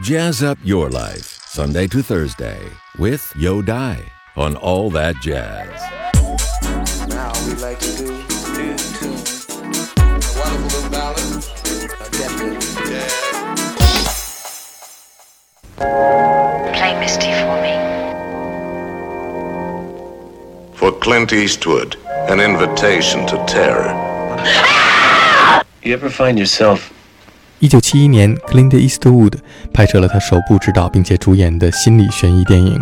Jazz up your life, Sunday to Thursday, with Yo Dai on All That Jazz. Now we like to do new tune. A wonderful little ballad. A definite jazz. Play Misty for me. For Clint Eastwood, an invitation to terror. You ever find yourself 一九七一年，Clint Eastwood 拍摄了他首部执导并且主演的心理悬疑电影。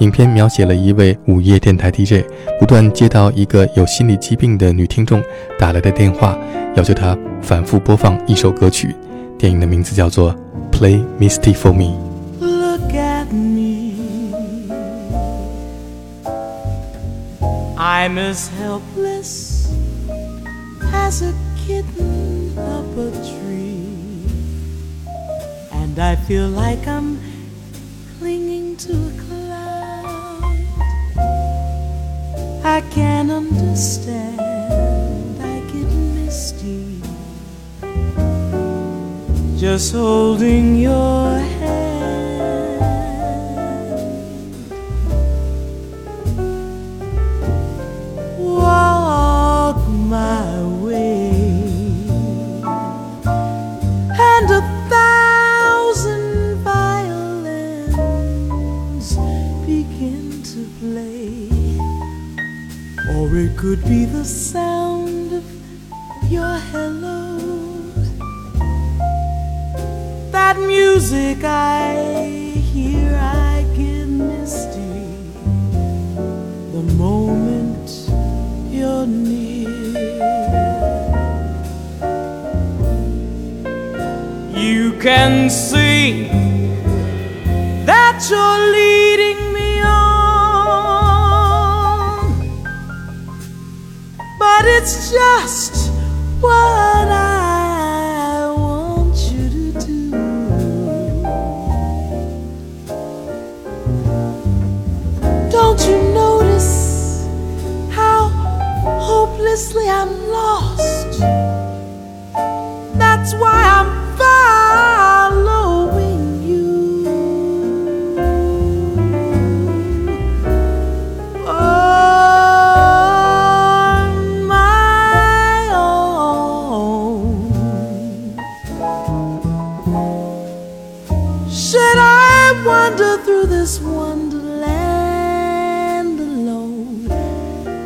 影片描写了一位午夜电台 DJ 不断接到一个有心理疾病的女听众打来的电话，要求他反复播放一首歌曲。电影的名字叫做《Play Misty for Me》。Look at me. I'm as helpless as a kitten up a tree. And I feel like I'm clinging to a cloud. I can't understand. I get misty. Just holding your hand. Could be the sound of your hello. that music I hear, I get misty the moment you're near. You can see that you're it's just what I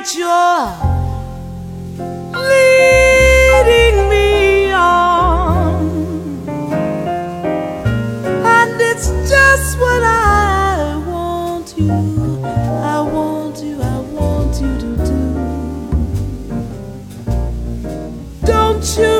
That you're leading me on, and it's just what I want you, I want you, I want you to do. Don't you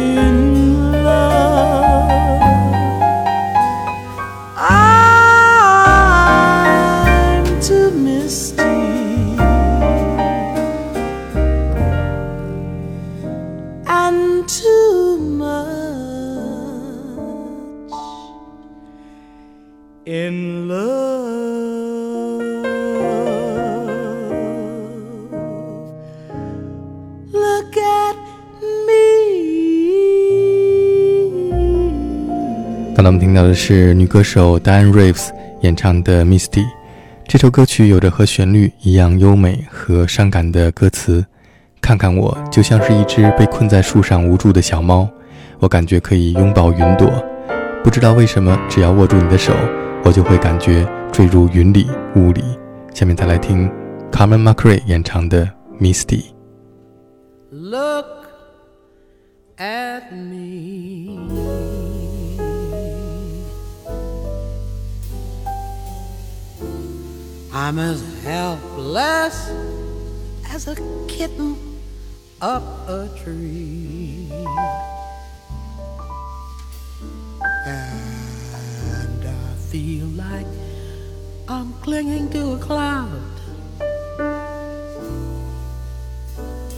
听到的是女歌手 Diane Reeves 演唱的《Misty》。这首歌曲有着和旋律一样优美和伤感的歌词。看看我，就像是一只被困在树上无助的小猫，我感觉可以拥抱云朵。不知道为什么，只要握住你的手，我就会感觉坠入云里雾里。下面再来听 Carmen McRae 演唱的《Misty》。Look at me. I'm as helpless as a kitten up a tree. And I feel like I'm clinging to a cloud.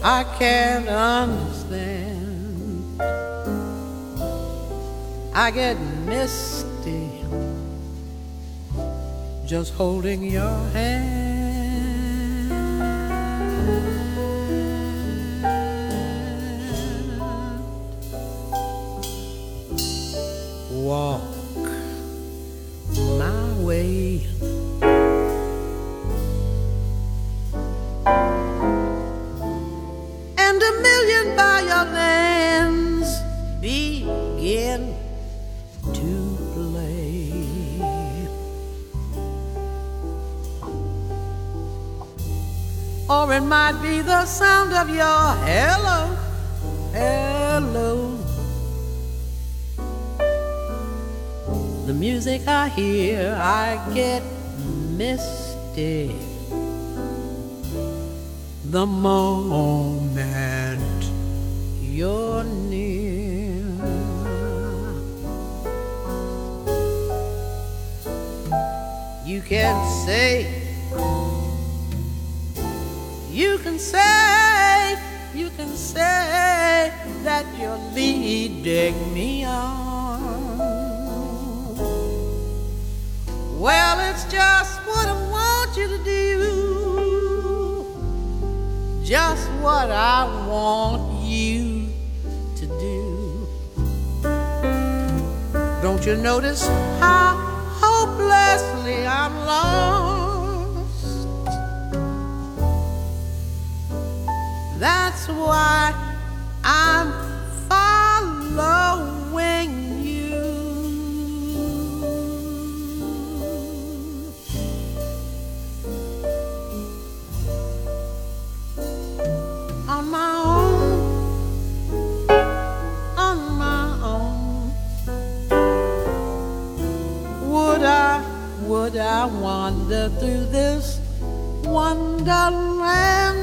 I can't understand. I get misty just holding your hand. It might be the sound of your hello, hello. The music I hear, I get misty the moment you're near. You can't say, you can say, you can say that you're leading me on. Well, it's just what I want you to do just what I want you to do. Don't you notice how hopelessly I'm lost? That's why I'm following you. on my own, on my own. Would I, would I wander through this wonderland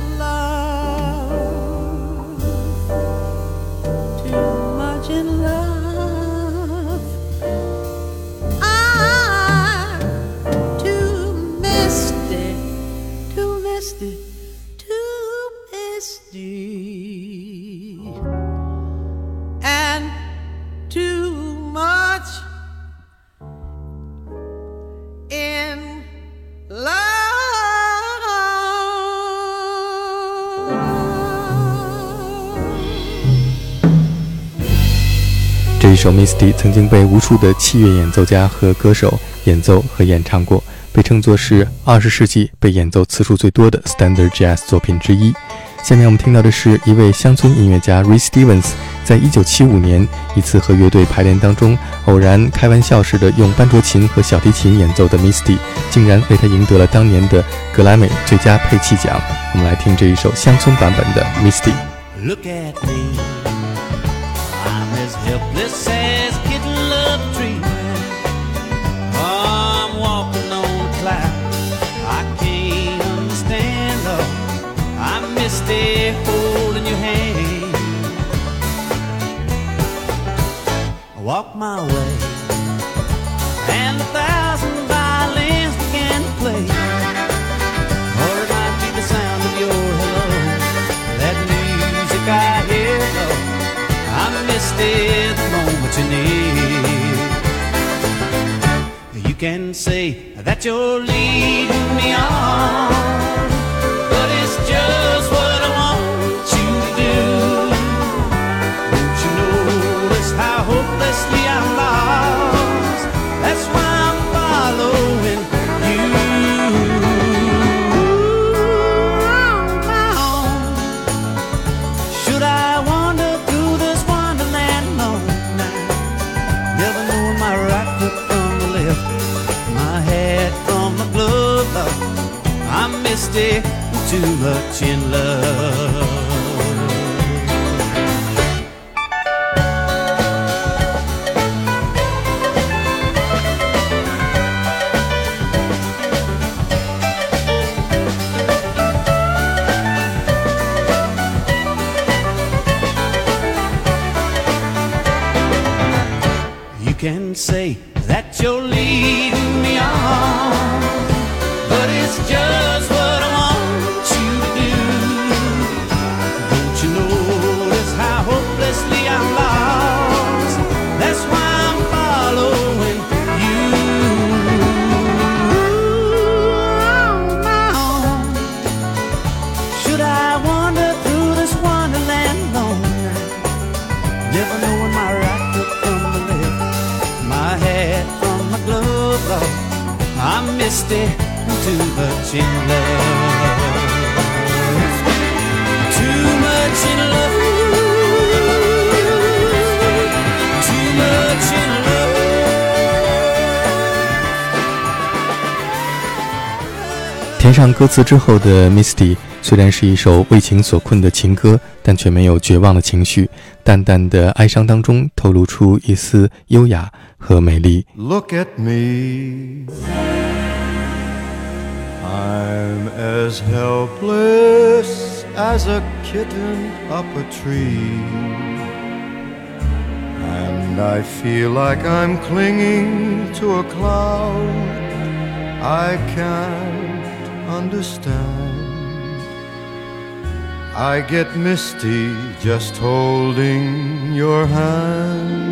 首《Misty》曾经被无数的器乐演奏家和歌手演奏和演唱过，被称作是二十世纪被演奏次数最多的 Standard Jazz 作品之一。下面我们听到的是一位乡村音乐家 Ray Stevens，在一九七五年一次和乐队排练当中，偶然开玩笑似的用班卓琴和小提琴演奏的《Misty》，竟然为他赢得了当年的格莱美最佳配器奖。我们来听这一首乡村版本的《Misty》。Look at me. As a kitten love dreaming. I'm walking on cloud. I can't understand though. I missed it holding your hand. Walk my way, can say that you're leading me on, 填上歌词之后的《Misty》虽然是一首为情所困的情歌，但却没有绝望的情绪，淡淡的哀伤当中透露出一丝优雅和美丽。Look at me. I'm as helpless as a kitten up a tree. And I feel like I'm clinging to a cloud I can't understand. I get misty just holding your hand.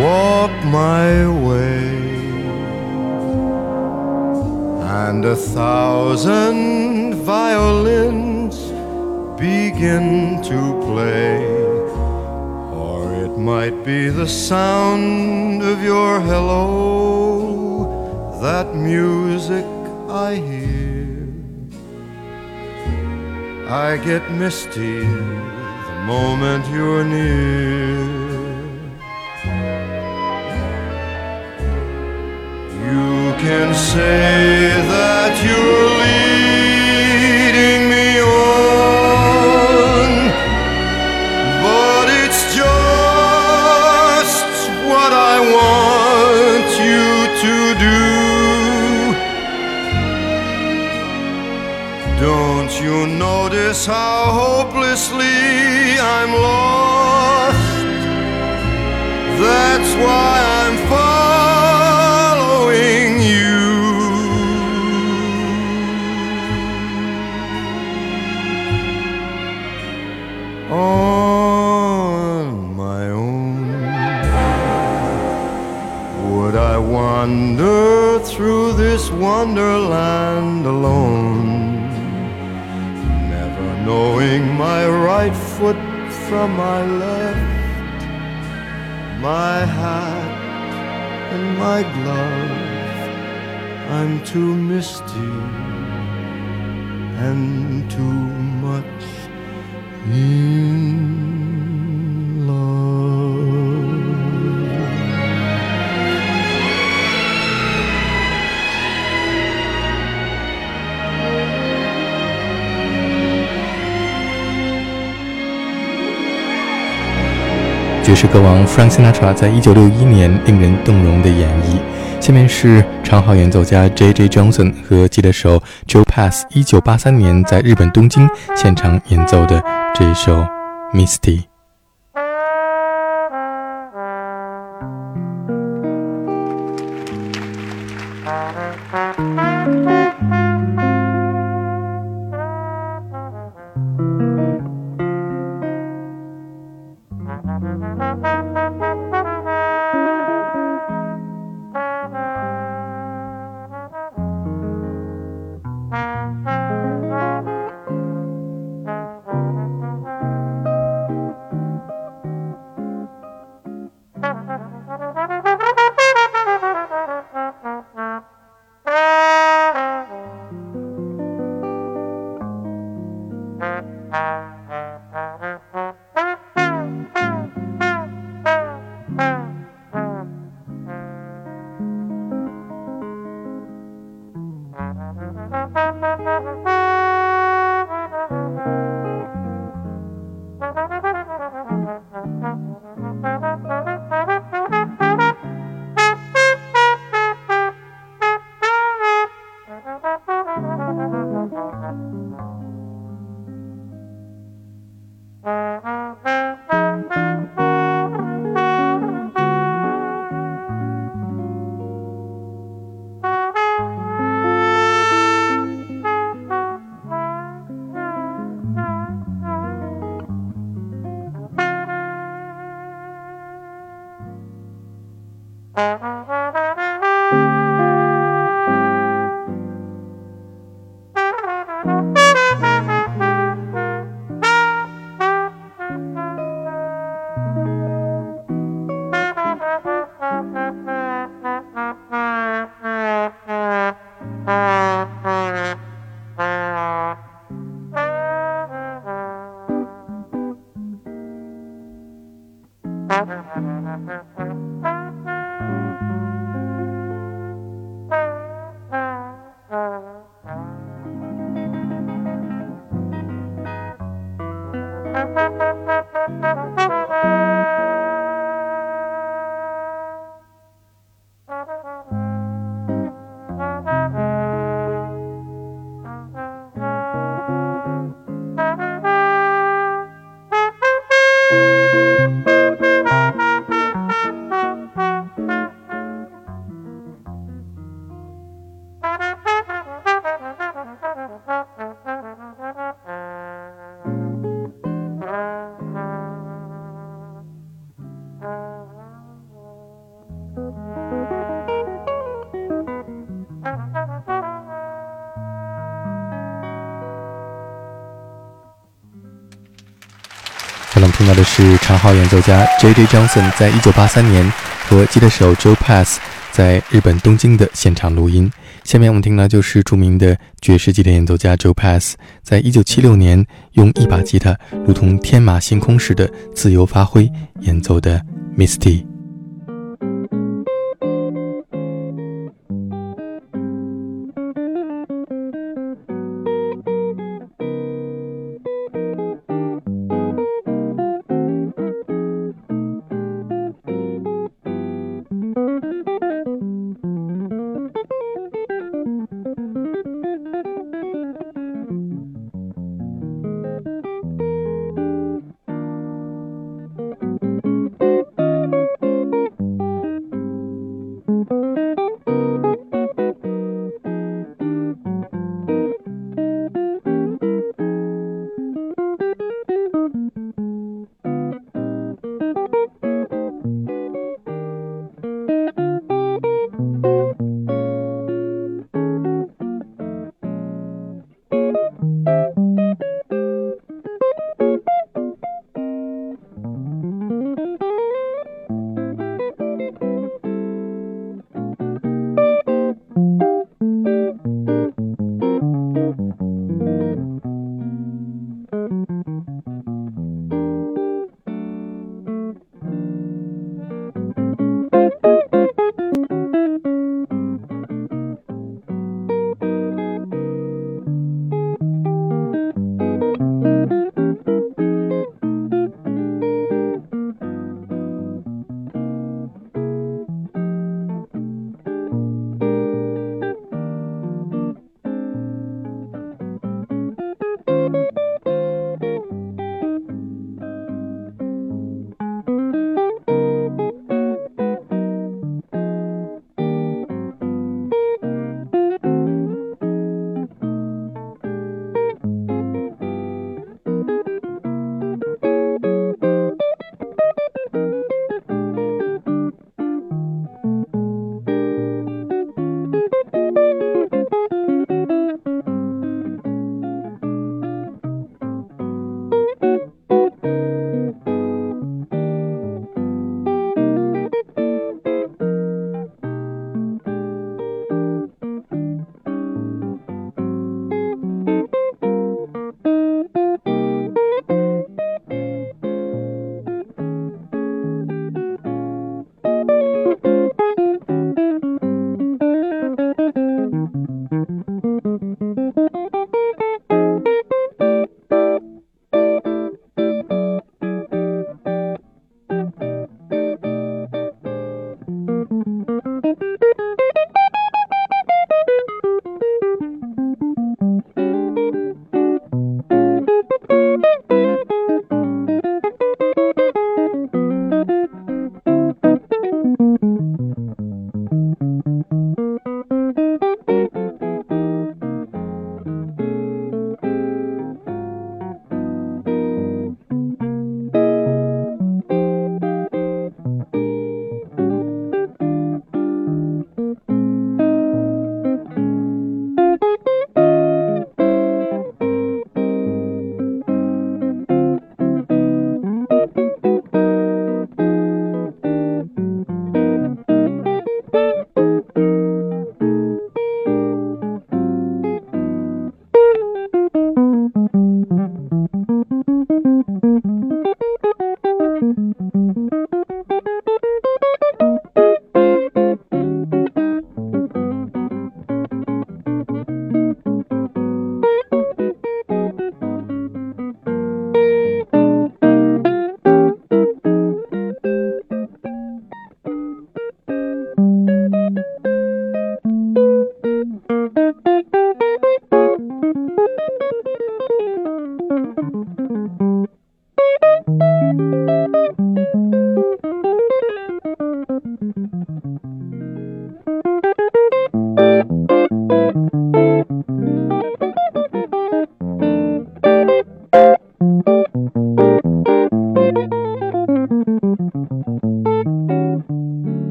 walk my way, and a thousand violins begin to play. Might be the sound of your hello, that music I hear. I get misty the moment you're near. You can say that you're leading notice how hopelessly I'm lost? That's why I'm following you. On my own, would I wander through this wonderland knowing my right foot from my left, my hat and my glove. I'm too misty and too much in 爵士歌王 Frank Sinatra 在一九六一年令人动容的演绎。下面是长号演奏家 J.J. Johnson 和吉他手 Joe Pass 一九八三年在日本东京现场演奏的这一首《Misty》。到的是长号演奏家 J.J. Johnson 在一九八三年和吉他手 Joe Pass 在日本东京的现场录音。下面我们听到就是著名的爵士吉他演奏家 Joe Pass 在一九七六年用一把吉他如同天马行空似的自由发挥演奏的《Misty》。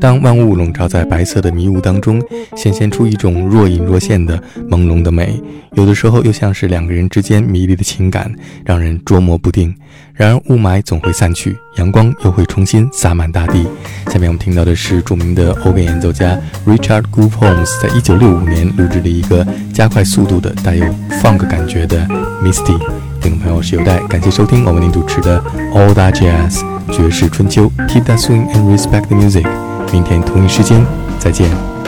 当万物笼罩在白色的迷雾当中，显现出一种若隐若现的朦胧的美，有的时候又像是两个人之间迷离的情感，让人捉摸不定。然而雾霾总会散去，阳光又会重新洒满大地。下面我们听到的是著名的欧根演奏家 Richard Groove Holmes 在一九六五年录制的一个加快速度的、带有 funk 感觉的 Misty。听众朋友是有待，感谢收听我为您主持的 All That Jazz 爵士春秋。Keep that swing and respect the music。明天同一时间再见。